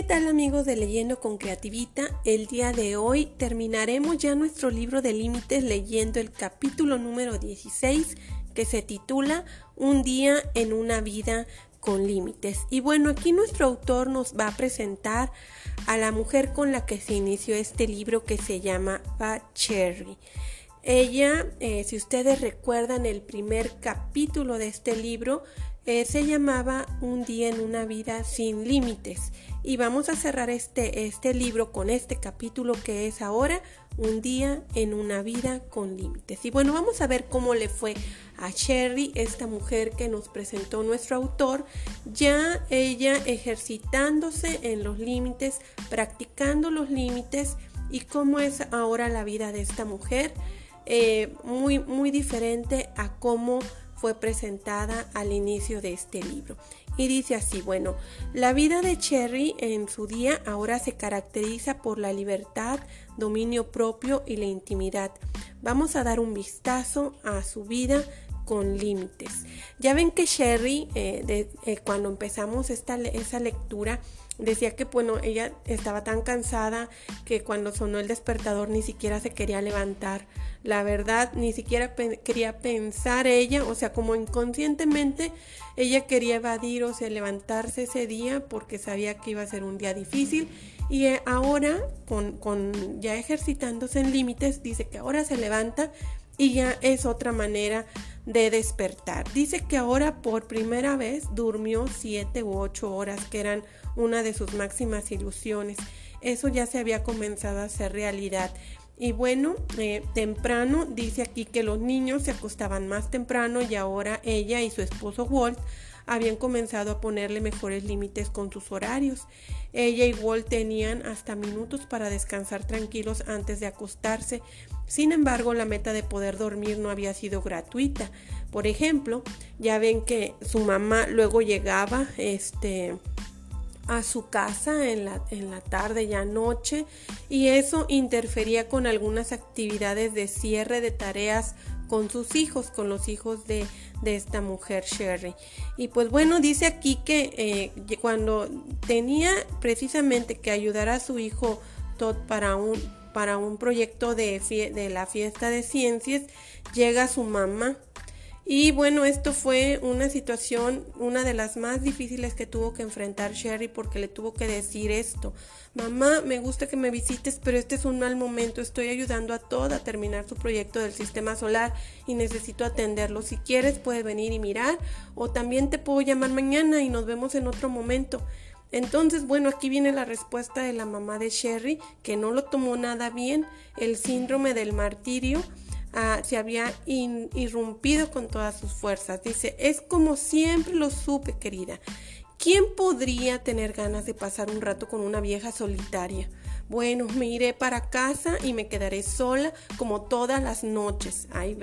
¿qué tal amigos de Leyendo con Creativita? El día de hoy terminaremos ya nuestro libro de límites leyendo el capítulo número 16 que se titula Un día en una vida con límites. Y bueno, aquí nuestro autor nos va a presentar a la mujer con la que se inició este libro que se llama Pat Cherry. Ella, eh, si ustedes recuerdan el primer capítulo de este libro, eh, se llamaba Un día en una vida sin límites. Y vamos a cerrar este, este libro con este capítulo que es ahora Un día en una vida con límites. Y bueno, vamos a ver cómo le fue a Sherry, esta mujer que nos presentó nuestro autor, ya ella ejercitándose en los límites, practicando los límites y cómo es ahora la vida de esta mujer. Eh, muy, muy diferente a cómo fue presentada al inicio de este libro. Y dice así, bueno, la vida de Cherry en su día ahora se caracteriza por la libertad, dominio propio y la intimidad. Vamos a dar un vistazo a su vida con límites. Ya ven que Cherry, eh, eh, cuando empezamos esta, esa lectura, decía que bueno, ella estaba tan cansada que cuando sonó el despertador ni siquiera se quería levantar. La verdad, ni siquiera quería pensar ella, o sea, como inconscientemente ella quería evadir, o sea, levantarse ese día porque sabía que iba a ser un día difícil. Y eh, ahora, con, con ya ejercitándose en límites, dice que ahora se levanta y ya es otra manera de despertar. Dice que ahora por primera vez durmió siete u ocho horas, que eran una de sus máximas ilusiones. Eso ya se había comenzado a hacer realidad. Y bueno, eh, temprano dice aquí que los niños se acostaban más temprano y ahora ella y su esposo Walt habían comenzado a ponerle mejores límites con sus horarios. Ella y Walt tenían hasta minutos para descansar tranquilos antes de acostarse. Sin embargo, la meta de poder dormir no había sido gratuita. Por ejemplo, ya ven que su mamá luego llegaba, este, a su casa en la, en la tarde y noche y eso interfería con algunas actividades de cierre de tareas con sus hijos, con los hijos de, de esta mujer Sherry. Y pues bueno, dice aquí que eh, cuando tenía precisamente que ayudar a su hijo Todd para un, para un proyecto de, de la fiesta de ciencias, llega su mamá y bueno, esto fue una situación, una de las más difíciles que tuvo que enfrentar Sherry porque le tuvo que decir esto. Mamá, me gusta que me visites, pero este es un mal momento. Estoy ayudando a toda a terminar su proyecto del sistema solar y necesito atenderlo. Si quieres, puedes venir y mirar o también te puedo llamar mañana y nos vemos en otro momento. Entonces, bueno, aquí viene la respuesta de la mamá de Sherry, que no lo tomó nada bien, el síndrome del martirio Ah, se había irrumpido con todas sus fuerzas. Dice, es como siempre lo supe, querida. ¿Quién podría tener ganas de pasar un rato con una vieja solitaria? Bueno, me iré para casa y me quedaré sola como todas las noches. Ahí,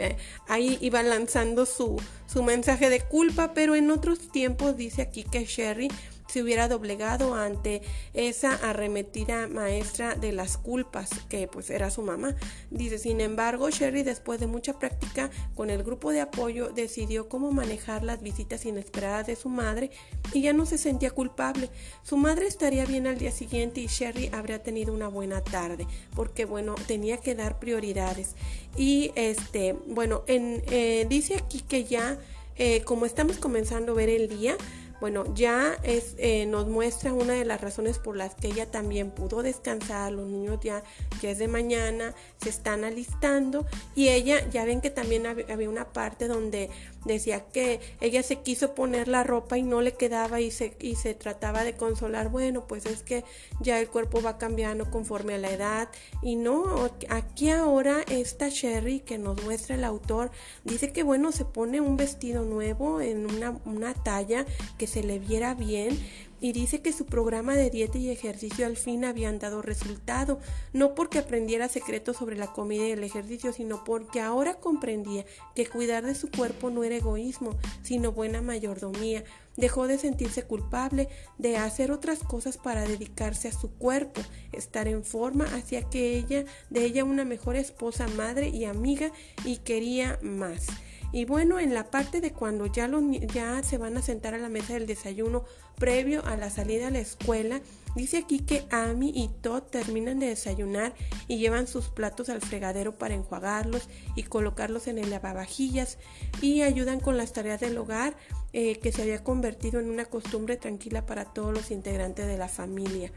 ahí iba lanzando su, su mensaje de culpa, pero en otros tiempos dice aquí que Sherry se hubiera doblegado ante esa arremetida maestra de las culpas, que pues era su mamá. Dice, sin embargo, Sherry después de mucha práctica con el grupo de apoyo decidió cómo manejar las visitas inesperadas de su madre y ya no se sentía culpable. Su madre estaría bien al día siguiente y Sherry habría tenido una buena tarde, porque bueno, tenía que dar prioridades. Y este, bueno, en, eh, dice aquí que ya, eh, como estamos comenzando a ver el día, bueno, ya eh, nos muestra una de las razones por las que ella también pudo descansar. Los niños ya, ya es de mañana, se están alistando y ella, ya ven que también había una parte donde decía que ella se quiso poner la ropa y no le quedaba y se, y se trataba de consolar. Bueno, pues es que ya el cuerpo va cambiando conforme a la edad y no, aquí ahora esta Sherry que nos muestra el autor dice que bueno, se pone un vestido nuevo en una, una talla que se le viera bien y dice que su programa de dieta y ejercicio al fin habían dado resultado, no porque aprendiera secretos sobre la comida y el ejercicio, sino porque ahora comprendía que cuidar de su cuerpo no era egoísmo, sino buena mayordomía. Dejó de sentirse culpable, de hacer otras cosas para dedicarse a su cuerpo, estar en forma, hacía que ella, de ella una mejor esposa, madre y amiga y quería más. Y bueno, en la parte de cuando ya, ya se van a sentar a la mesa del desayuno previo a la salida a la escuela, dice aquí que Amy y Todd terminan de desayunar y llevan sus platos al fregadero para enjuagarlos y colocarlos en el lavavajillas y ayudan con las tareas del hogar eh, que se había convertido en una costumbre tranquila para todos los integrantes de la familia.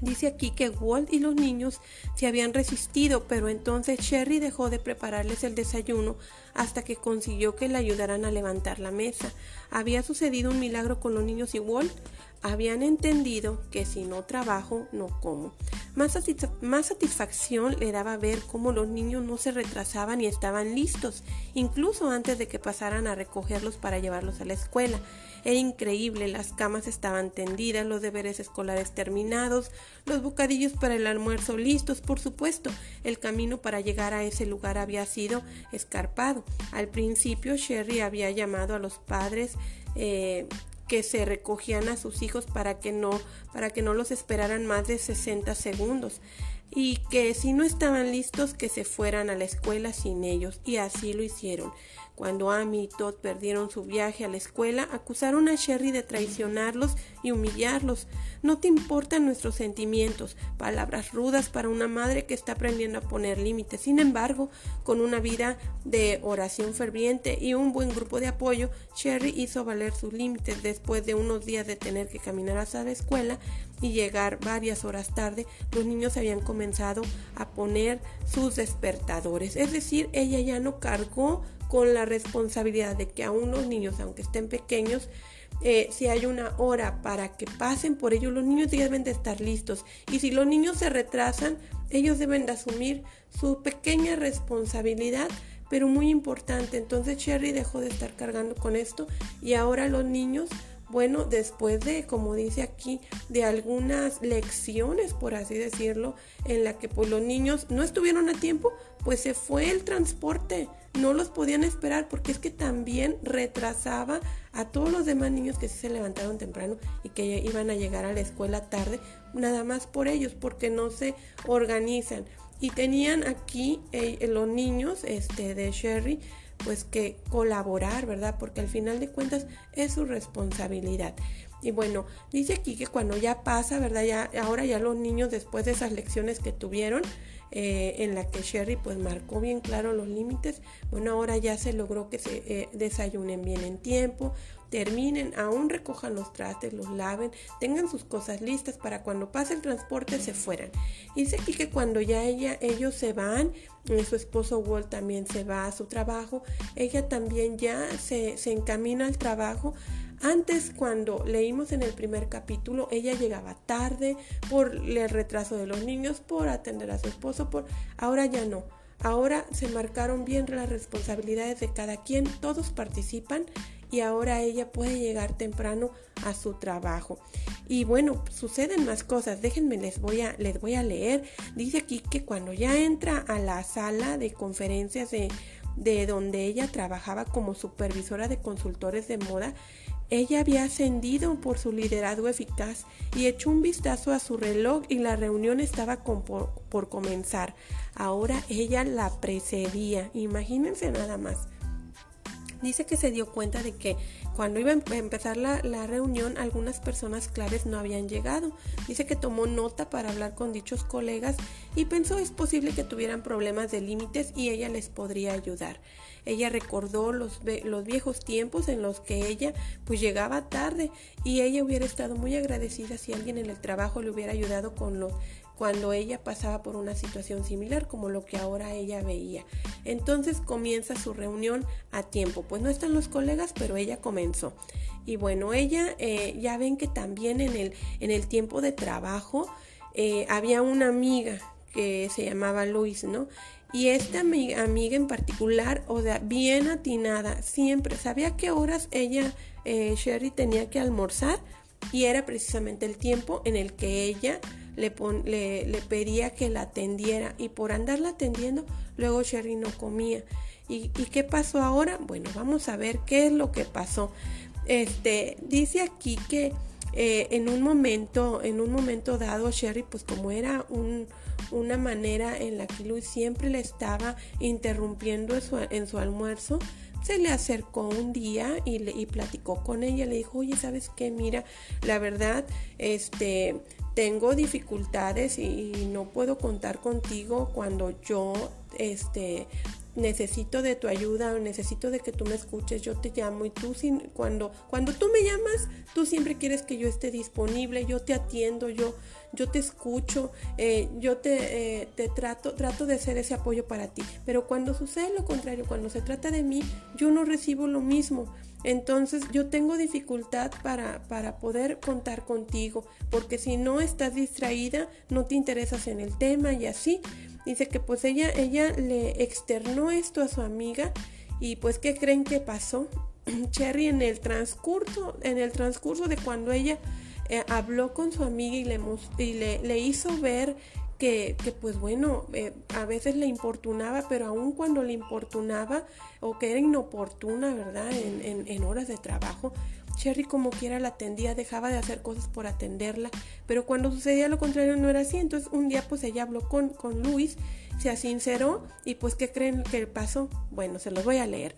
Dice aquí que Walt y los niños se habían resistido, pero entonces Sherry dejó de prepararles el desayuno hasta que consiguió que le ayudaran a levantar la mesa. Había sucedido un milagro con los niños y Walt habían entendido que si no trabajo, no como. Más, satisfacción le daba ver cómo los niños no se retrasaban y estaban listos, incluso antes de que pasaran a recogerlos para llevarlos a la escuela. Era increíble, las camas estaban tendidas, los deberes escolares terminados, los bocadillos para el almuerzo listos, por supuesto. El camino para llegar a ese lugar había sido escarpado. Al principio, Sherry había llamado a los padres eh, que se recogían a sus hijos para que no para que no los esperaran más de 60 segundos y que si no estaban listos que se fueran a la escuela sin ellos y así lo hicieron. Cuando Amy y Todd perdieron su viaje a la escuela, acusaron a Sherry de traicionarlos y humillarlos. No te importan nuestros sentimientos, palabras rudas para una madre que está aprendiendo a poner límites. Sin embargo, con una vida de oración ferviente y un buen grupo de apoyo, Sherry hizo valer sus límites después de unos días de tener que caminar hasta la escuela y llegar varias horas tarde, los niños habían comenzado a poner sus despertadores. Es decir, ella ya no cargó con la responsabilidad de que aún los niños, aunque estén pequeños, eh, si hay una hora para que pasen por ellos, los niños deben de estar listos. Y si los niños se retrasan, ellos deben de asumir su pequeña responsabilidad, pero muy importante. Entonces Cherry dejó de estar cargando con esto y ahora los niños bueno, después de, como dice aquí, de algunas lecciones, por así decirlo, en la que pues los niños no estuvieron a tiempo, pues se fue el transporte, no los podían esperar porque es que también retrasaba a todos los demás niños que sí se levantaron temprano y que iban a llegar a la escuela tarde, nada más por ellos, porque no se organizan. Y tenían aquí eh, los niños este, de Sherry, pues que colaborar, ¿verdad? Porque al final de cuentas es su responsabilidad. Y bueno, dice aquí que cuando ya pasa, ¿verdad? Ya, ahora ya los niños después de esas lecciones que tuvieron, eh, en la que Sherry pues marcó bien claro los límites, bueno, ahora ya se logró que se eh, desayunen bien en tiempo, terminen, aún recojan los trastes, los laven, tengan sus cosas listas para cuando pase el transporte se fueran. Dice aquí que cuando ya ella, ellos se van, y su esposo Walt también se va a su trabajo, ella también ya se, se encamina al trabajo. Antes, cuando leímos en el primer capítulo, ella llegaba tarde por el retraso de los niños, por atender a su esposo, por ahora ya no. Ahora se marcaron bien las responsabilidades de cada quien, todos participan y ahora ella puede llegar temprano a su trabajo. Y bueno, suceden más cosas. Déjenme, les voy a, les voy a leer. Dice aquí que cuando ya entra a la sala de conferencias de, de donde ella trabajaba como supervisora de consultores de moda, ella había ascendido por su liderazgo eficaz y echó un vistazo a su reloj y la reunión estaba por, comenzar. Ahora ella la precedía. Imagínense nada más. Dice que se dio cuenta de que cuando iba a empezar la, reunión algunas personas claves no habían llegado. Dice que tomó nota para hablar con dichos colegas y pensó es posible que tuvieran problemas de límites y ella les podría ayudar. Ella recordó los, los viejos tiempos en los que ella pues llegaba tarde y ella hubiera estado muy agradecida si alguien en el trabajo le hubiera ayudado con los cuando ella pasaba por una situación similar como lo que ahora ella veía. Entonces comienza su reunión a tiempo, pues no están los colegas, pero ella comenzó. Y bueno, ella eh, ya ven que también en el, en el tiempo de trabajo eh, había una amiga que se llamaba Luis, ¿no? Y esta amiga, en particular, o sea, bien atinada, siempre sabía qué horas ella, eh, Sherry, tenía que almorzar y era precisamente el tiempo en el que ella le, le, pedía que la atendiera y por andarla atendiendo, luego Sherry no comía. ¿Y, qué pasó ahora? Bueno, vamos a ver qué es lo que pasó. Este, dice aquí que eh, en un momento, en un momento dado, Sherry, pues como era un, una manera en la que Luis siempre le estaba interrumpiendo en su, almuerzo, se le acercó un día y, y platicó con ella, le dijo, oye, ¿sabes qué? Mira, la verdad, este, tengo dificultades y, no puedo contar contigo cuando yo, este, necesito de tu ayuda, necesito de que tú me escuches, yo te llamo y tú sin, cuando, cuando tú me llamas, tú siempre quieres que yo esté disponible, yo te atiendo, yo, yo te escucho, eh, yo te, eh, te, trato, trato de ser ese apoyo para ti. Pero cuando sucede lo contrario, cuando se trata de mí, yo no recibo lo mismo. Entonces yo tengo dificultad para, para poder contar contigo, porque si no estás distraída, no te interesas en el tema y así. Dice que pues ella, ella le externó esto a su amiga y pues ¿qué creen que pasó? Cherry en el transcurso, en el transcurso de cuando ella eh, habló con su amiga y le, y le, hizo ver que, que, pues bueno, eh, a veces le importunaba, pero aun cuando le importunaba o que era inoportuna, ¿verdad? En, en, en horas de trabajo, Cherry como quiera la atendía, dejaba de hacer cosas por atenderla, pero cuando sucedía lo contrario no era así. Entonces un día pues ella habló con, con Luis, se sinceró y pues ¿qué creen que pasó? Bueno, se los voy a leer.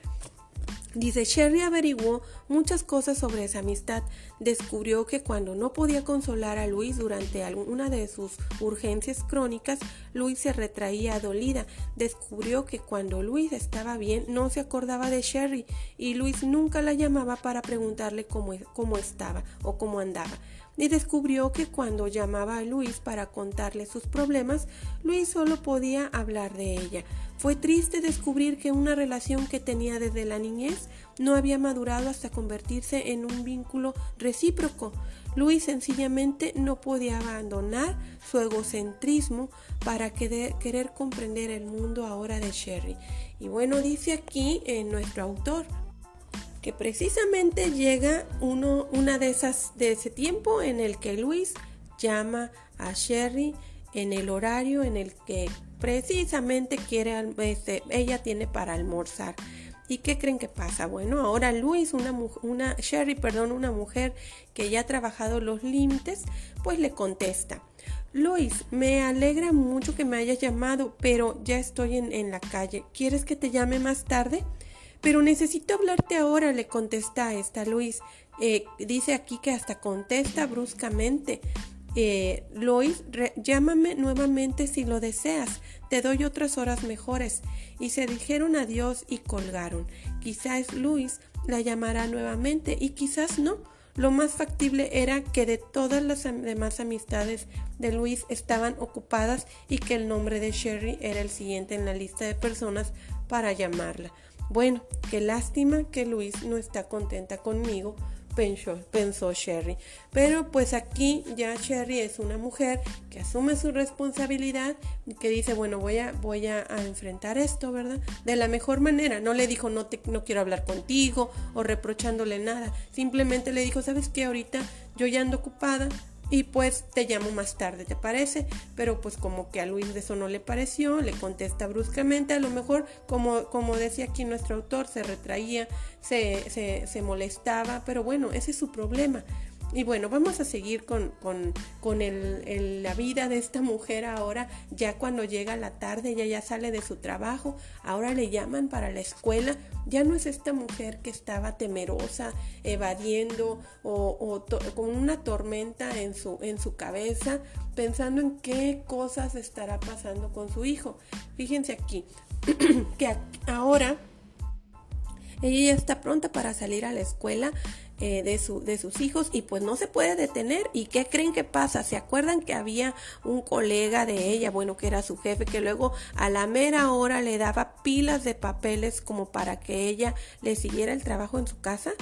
Dice, Sherry averiguó muchas cosas sobre esa amistad. Descubrió que cuando no podía consolar a Luis durante alguna de sus urgencias crónicas, Luis se retraía dolida. Descubrió que cuando Luis estaba bien no se acordaba de Sherry y Luis nunca la llamaba para preguntarle cómo, cómo estaba o cómo andaba y descubrió que cuando llamaba a Luis para contarle sus problemas, Luis solo podía hablar de ella. Fue triste descubrir que una relación que tenía desde la niñez no había madurado hasta convertirse en un vínculo recíproco. Luis sencillamente no podía abandonar su egocentrismo para querer, comprender el mundo ahora de Sherry. Y bueno, dice aquí en nuestro autor, que precisamente llega uno, una de esas de ese tiempo en el que Luis llama a Sherry en el horario en el que precisamente quiere este, ella tiene para almorzar. ¿Y qué creen que pasa? Bueno, ahora Luis, una, una Sherry, perdón, una mujer que ya ha trabajado los límites, pues le contesta. Luis, me alegra mucho que me hayas llamado, pero ya estoy en, en la calle. ¿Quieres que te llame más tarde? Pero necesito hablarte ahora, le contesta esta Luis. Eh, dice aquí que hasta contesta bruscamente. Eh, Luis, llámame nuevamente si lo deseas. Te doy otras horas mejores. Y se dijeron adiós y colgaron. Quizás Luis la llamará nuevamente y quizás no. Lo más factible era que de todas las demás amistades de Luis estaban ocupadas y que el nombre de Sherry era el siguiente en la lista de personas para llamarla. Bueno, qué lástima que Luis no está contenta conmigo, pensó, pensó Sherry. Pero pues aquí ya Sherry es una mujer que asume su responsabilidad y que dice, bueno, voy a, voy a, enfrentar esto, ¿verdad? De la mejor manera. No le dijo, no, te, no quiero hablar contigo o reprochándole nada. Simplemente le dijo, ¿sabes qué? Ahorita yo ya ando ocupada, y pues te llamo más tarde, ¿te parece? Pero pues como que a Luis de eso no le pareció, le contesta bruscamente, a lo mejor como, como decía aquí nuestro autor, se retraía, se, se, se molestaba, pero bueno, ese es su problema. Y bueno, vamos a seguir con, con, el, la vida de esta mujer ahora, ya cuando llega la tarde, ella ya sale de su trabajo, ahora le llaman para la escuela, ya no es esta mujer que estaba temerosa, evadiendo o, con una tormenta en su, en su cabeza, pensando en qué cosas estará pasando con su hijo. Fíjense aquí, que ahora ella ya está pronta para salir a la escuela eh, de, su, de sus hijos y pues no se puede detener. ¿Y qué creen que pasa? ¿Se acuerdan que había un colega de ella, bueno, que era su jefe, que luego a la mera hora le daba pilas de papeles como para que ella le siguiera el trabajo en su casa?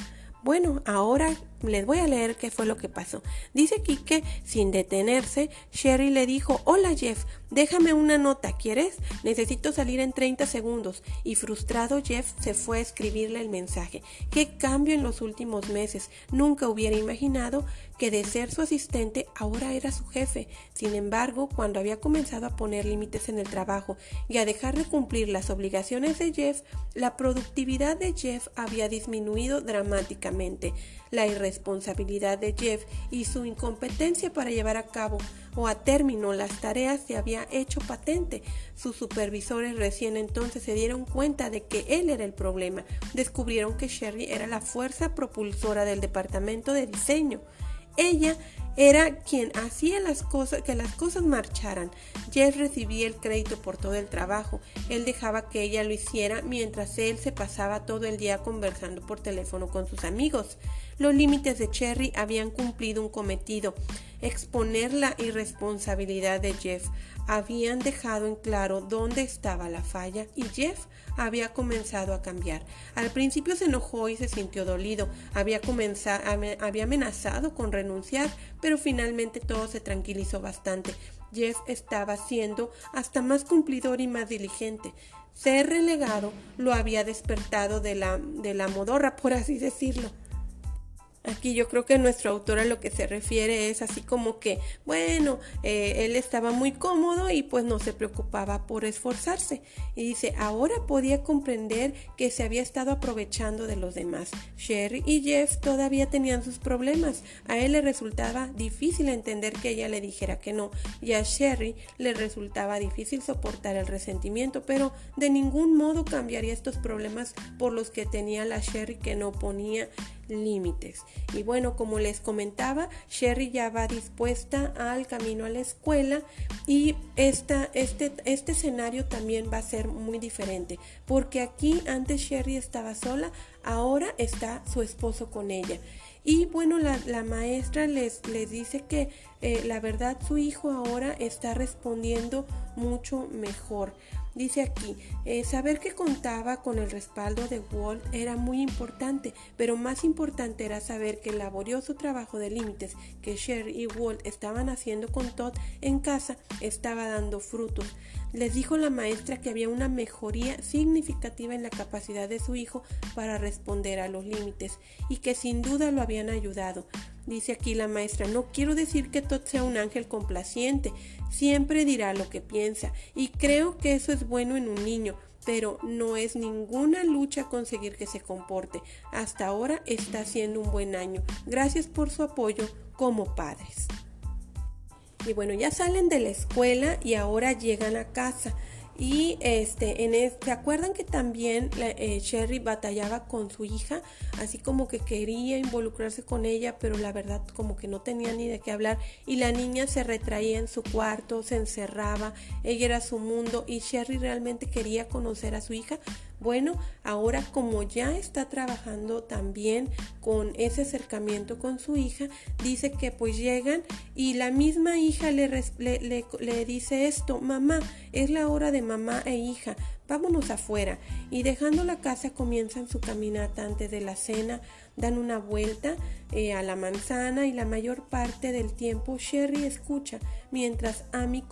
Bueno, ahora les voy a leer qué fue lo que pasó. Dice aquí que, sin detenerse, Sherry le dijo, hola Jeff, déjame una nota, ¿quieres? Necesito salir en 30 segundos. Y frustrado Jeff se fue a escribirle el mensaje. Qué cambio en los últimos meses. Nunca hubiera imaginado que de ser su asistente ahora era su jefe. Sin embargo, cuando había comenzado a poner límites en el trabajo y a dejar de cumplir las obligaciones de Jeff, la productividad de Jeff había disminuido dramáticamente. La de Jeff y su incompetencia para llevar a cabo o a término las tareas se había hecho patente. Sus supervisores recién entonces se dieron cuenta de que él era el problema. Descubrieron que Sherry era la fuerza propulsora del departamento de diseño. Ella era quien hacía las cosas, que las cosas marcharan. Jeff recibía el crédito por todo el trabajo. Él dejaba que ella lo hiciera mientras él se pasaba todo el día conversando por teléfono con sus amigos. Los límites de Cherry habían cumplido un cometido, exponer la irresponsabilidad de Jeff. Habían dejado en claro dónde estaba la falla y Jeff había comenzado a cambiar. Al principio se enojó y se sintió dolido. Había, había amenazado con renunciar, pero finalmente todo se tranquilizó bastante. Jeff estaba siendo hasta más cumplidor y más diligente. Ser relegado lo había despertado de la, de la modorra, por así decirlo. Aquí yo creo que nuestro autor a lo que se refiere es así como que, bueno, eh, él estaba muy cómodo y pues no se preocupaba por esforzarse. Y dice, ahora podía comprender que se había estado aprovechando de los demás. Sherry y Jeff todavía tenían sus problemas. A él le resultaba difícil entender que ella le dijera que no. Y a Sherry le resultaba difícil soportar el resentimiento, pero de ningún modo cambiaría estos problemas por los que tenía la Sherry que no ponía límites. Y bueno, como les comentaba, Sherry ya va dispuesta al camino a la escuela y esta, este, este escenario también va a ser muy diferente, porque aquí antes Sherry estaba sola, ahora está su esposo con ella. Y bueno, la, maestra les, les, dice que eh, la verdad su hijo ahora está respondiendo mucho mejor. Dice aquí, eh, saber que contaba con el respaldo de Walt era muy importante, pero más importante era saber que el laborioso trabajo de límites que Sherry y Walt estaban haciendo con Todd en casa estaba dando frutos. Les dijo la maestra que había una mejoría significativa en la capacidad de su hijo para responder a los límites y que sin duda lo habían ayudado. Dice aquí la maestra, no quiero decir que Todd sea un ángel complaciente, siempre dirá lo que piensa y creo que eso es bueno en un niño, pero no es ninguna lucha conseguir que se comporte. Hasta ahora está siendo un buen año. Gracias por su apoyo como padres. Y bueno, ya salen de la escuela y ahora llegan a casa. Y este, en ¿se acuerdan que también eh, Sherry batallaba con su hija? Así como que quería involucrarse con ella, pero la verdad como que no tenía ni de qué hablar. Y la niña se retraía en su cuarto, se encerraba, ella era su mundo y Sherry realmente quería conocer a su hija, bueno, ahora como ya está trabajando también con ese acercamiento con su hija, dice que pues llegan y la misma hija le, le, dice esto, mamá, es la hora de mamá e hija, vámonos afuera. Y dejando la casa comienzan su caminata antes de la cena, dan una vuelta eh, a la manzana y la mayor parte del tiempo Sherry escucha mientras Amy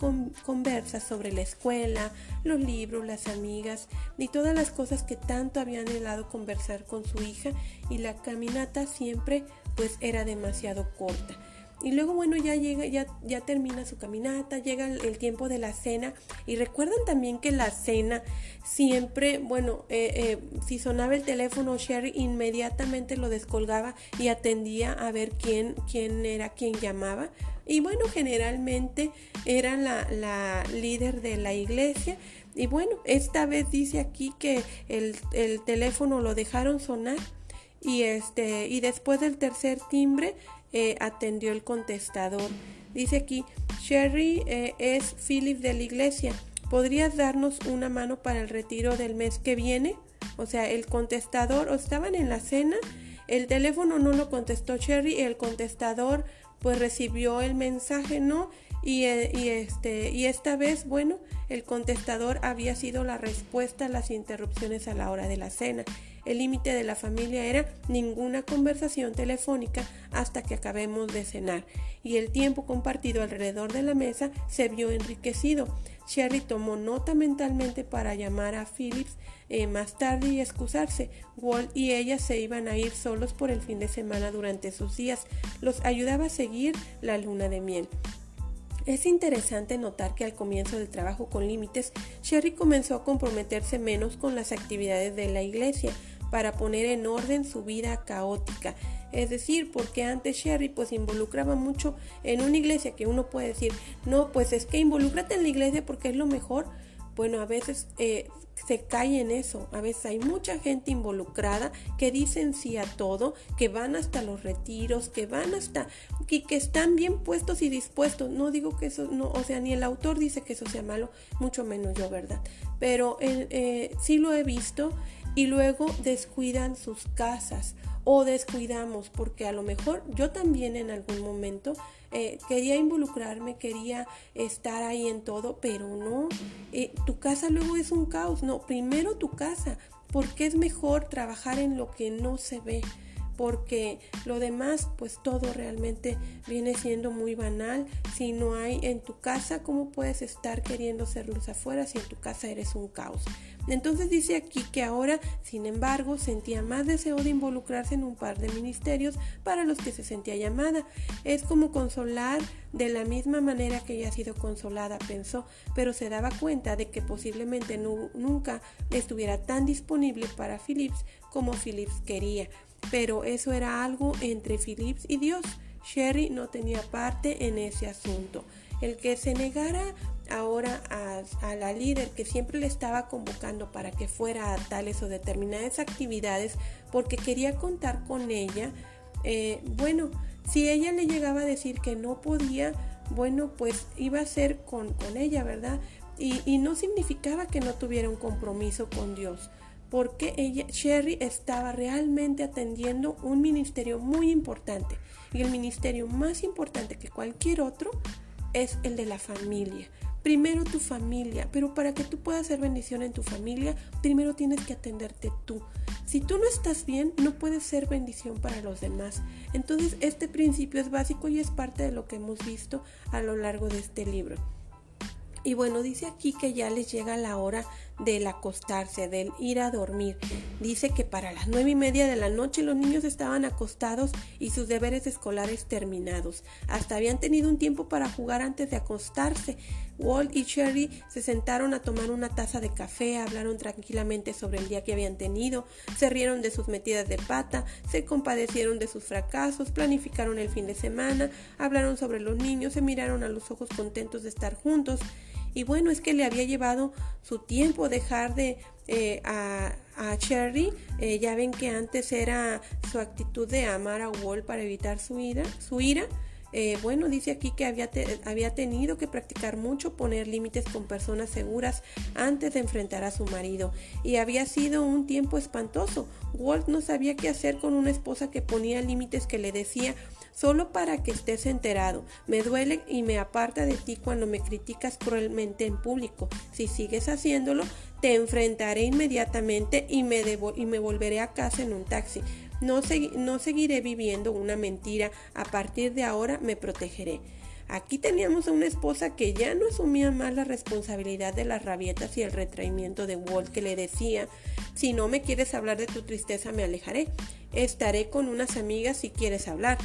conversa sobre la escuela, los libros, las amigas y todas las cosas que tanto habían helado conversar con su hija y la caminata siempre pues era demasiado corta. Y luego, bueno, ya llega, ya, ya termina su caminata, llega el, tiempo de la cena. Y recuerdan también que la cena siempre, bueno, eh, eh, si sonaba el teléfono, Sherry inmediatamente lo descolgaba y atendía a ver quién, quién era quien llamaba. Y bueno, generalmente era la, la líder de la iglesia. Y bueno, esta vez dice aquí que el, el teléfono lo dejaron sonar. Y este, y después del tercer timbre, eh, atendió el contestador. Dice aquí, Sherry eh, es Philip de la iglesia. ¿Podrías darnos una mano para el retiro del mes que viene? O sea, el contestador, o estaban en la cena, el teléfono no lo contestó Sherry, el contestador pues recibió el mensaje, ¿no? Y, eh, y, este, y esta vez, bueno, el contestador había sido la respuesta a las interrupciones a la hora de la cena. El límite de la familia era ninguna conversación telefónica hasta que acabemos de cenar, y el tiempo compartido alrededor de la mesa se vio enriquecido. Sherry tomó nota mentalmente para llamar a Phillips eh, más tarde y excusarse. Walt y ella se iban a ir solos por el fin de semana durante sus días. Los ayudaba a seguir la luna de miel. Es interesante notar que al comienzo del trabajo con límites, Sherry comenzó a comprometerse menos con las actividades de la iglesia, para poner en orden su vida caótica. Es decir, porque antes Sherry pues involucraba mucho en una iglesia que uno puede decir, no, pues es que involúcrate en la iglesia porque es lo mejor. Bueno, a veces eh, se cae en eso. A veces hay mucha gente involucrada que dicen sí a todo, que van hasta los retiros, que van hasta, que, que están bien puestos y dispuestos. No digo que eso, no, o sea, ni el autor dice que eso sea malo, mucho menos yo, ¿verdad? Pero eh, eh, sí lo he visto y luego descuidan sus casas o descuidamos, porque a lo mejor yo también en algún momento eh, quería involucrarme, quería estar ahí en todo, pero no, eh, tu casa luego es un caos, no, primero tu casa, porque es mejor trabajar en lo que no se ve porque lo demás pues todo realmente viene siendo muy banal. Si no hay en tu casa cómo puedes estar queriendo ser luz afuera si en tu casa eres un caos entonces dice aquí que ahora sin embargo sentía más deseo de involucrarse en un par de ministerios para los que se sentía llamada. Es como consolar de la misma manera que ella ha sido consolada pensó pero se daba cuenta de que posiblemente nunca estuviera tan disponible para Phillips como Phillips quería pero eso era algo entre Phillips y Dios. Sherry no tenía parte en ese asunto. El que se negara ahora a, la líder que siempre le estaba convocando para que fuera a tales o determinadas actividades porque quería contar con ella, eh, bueno, si ella le llegaba a decir que no podía, bueno, pues iba a ser con, ella, ¿verdad? Y, y no significaba que no tuviera un compromiso con Dios porque ella, Sherry estaba realmente atendiendo un ministerio muy importante. Y el ministerio más importante que cualquier otro es el de la familia. Primero tu familia, pero para que tú puedas hacer bendición en tu familia, primero tienes que atenderte tú. Si tú no estás bien, no puedes ser bendición para los demás. Entonces este principio es básico y es parte de lo que hemos visto a lo largo de este libro. Y bueno, dice aquí que ya les llega la hora del acostarse, del ir a dormir. Dice que para las nueve y media de la noche los niños estaban acostados y sus deberes escolares terminados. Hasta habían tenido un tiempo para jugar antes de acostarse. Walt y Cherry se sentaron a tomar una taza de café, hablaron tranquilamente sobre el día que habían tenido, se rieron de sus metidas de pata, se compadecieron de sus fracasos, planificaron el fin de semana, hablaron sobre los niños, se miraron a los ojos contentos de estar juntos. Y bueno, es que le había llevado su tiempo dejar de eh, a, Cherry. Eh, ya ven que antes era su actitud de amar a Walt para evitar su ira. Su ira. Eh, bueno, dice aquí que había, había tenido que practicar mucho poner límites con personas seguras antes de enfrentar a su marido. Y había sido un tiempo espantoso. Walt no sabía qué hacer con una esposa que ponía límites que le decía solo para que estés enterado. Me duele y me aparta de ti cuando me criticas cruelmente en público. Si sigues haciéndolo, te enfrentaré inmediatamente y me, y me volveré a casa en un taxi. No, no seguiré viviendo una mentira. A partir de ahora me protegeré. Aquí teníamos a una esposa que ya no asumía más la responsabilidad de las rabietas y el retraimiento de Walt que le decía, si no me quieres hablar de tu tristeza me alejaré, estaré con unas amigas si quieres hablar.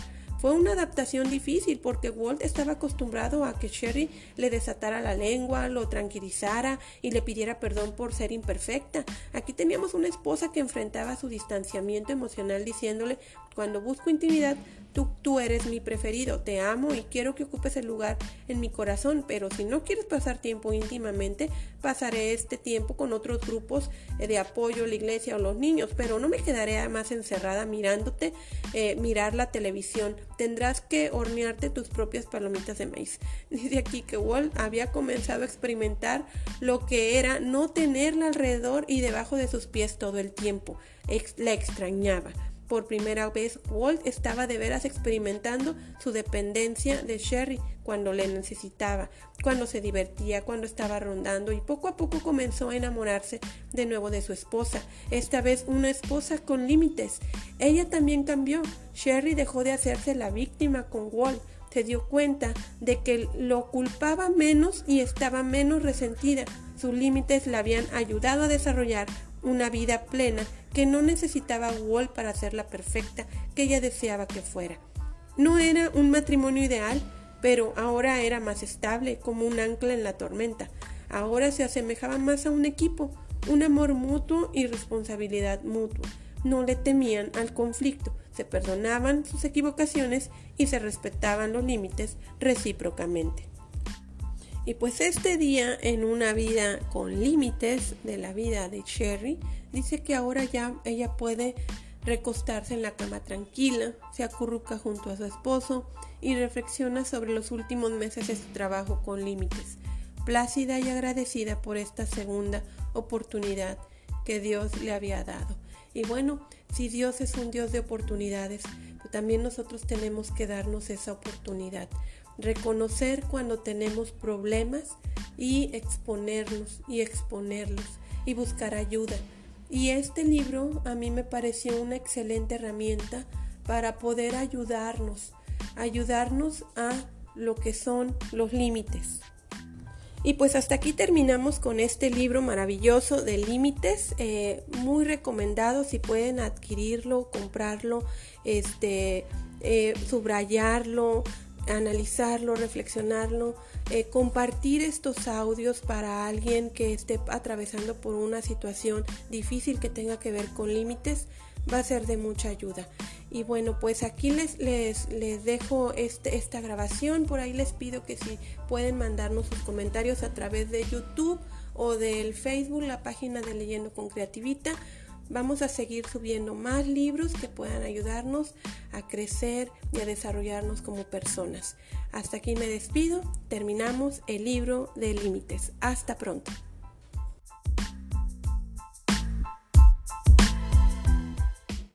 Fue una adaptación difícil porque Walt estaba acostumbrado a que Sherry le desatara la lengua, lo tranquilizara y le pidiera perdón por ser imperfecta. Aquí teníamos una esposa que enfrentaba su distanciamiento emocional diciéndole, cuando busco intimidad, Tú, tú, eres mi preferido, te amo y quiero que ocupes el lugar en mi corazón, pero si no quieres pasar tiempo íntimamente, pasaré este tiempo con otros grupos eh, de apoyo, la iglesia o los niños, pero no me quedaré más encerrada mirándote, eh, mirar la televisión. Tendrás que hornearte tus propias palomitas de maíz. Dice aquí que Walt había comenzado a experimentar lo que era no tenerla alrededor y debajo de sus pies todo el tiempo. la extrañaba por primera vez, Walt estaba de veras experimentando su dependencia de Sherry cuando le necesitaba, cuando se divertía, cuando estaba rondando y poco a poco comenzó a enamorarse de nuevo de su esposa, esta vez una esposa con límites. Ella también cambió. Sherry dejó de hacerse la víctima con Walt, se dio cuenta de que lo culpaba menos y estaba menos resentida. Sus límites la habían ayudado a desarrollar una vida plena que no necesitaba Walt para hacerla perfecta que ella deseaba que fuera. No era un matrimonio ideal, pero ahora era más estable, como un ancla en la tormenta. Ahora se asemejaba más a un equipo, un amor mutuo y responsabilidad mutua. no le temían al conflicto, se perdonaban sus equivocaciones y se respetaban los límites recíprocamente. Y pues este día en una vida con límites de la vida de Sherry, dice que ahora ya ella puede recostarse en la cama tranquila, se acurruca junto a su esposo y reflexiona sobre los últimos meses de su trabajo con límites, plácida y agradecida por esta segunda oportunidad que Dios le había dado. Y bueno, si Dios es un Dios de oportunidades, pues también nosotros tenemos que darnos esa oportunidad reconocer cuando tenemos problemas y exponernos y exponerlos y buscar ayuda. Y este libro a mí me pareció una excelente herramienta para poder ayudarnos, ayudarnos a lo que son los límites. Y pues hasta aquí terminamos con este libro maravilloso de límites, eh, muy recomendado si pueden adquirirlo, comprarlo, este, eh, subrayarlo, analizarlo, reflexionarlo, eh, compartir estos audios para alguien que esté atravesando por una situación difícil que tenga que ver con límites va a ser de mucha ayuda. Y bueno, pues aquí les, les, les dejo este, esta grabación. Por ahí les pido que si pueden mandarnos sus comentarios a través de YouTube o del Facebook, la página de Leyendo con Creativita Vamos a seguir subiendo más libros que puedan ayudarnos a crecer y a desarrollarnos como personas. Hasta aquí me despido. Terminamos el libro de límites. Hasta pronto.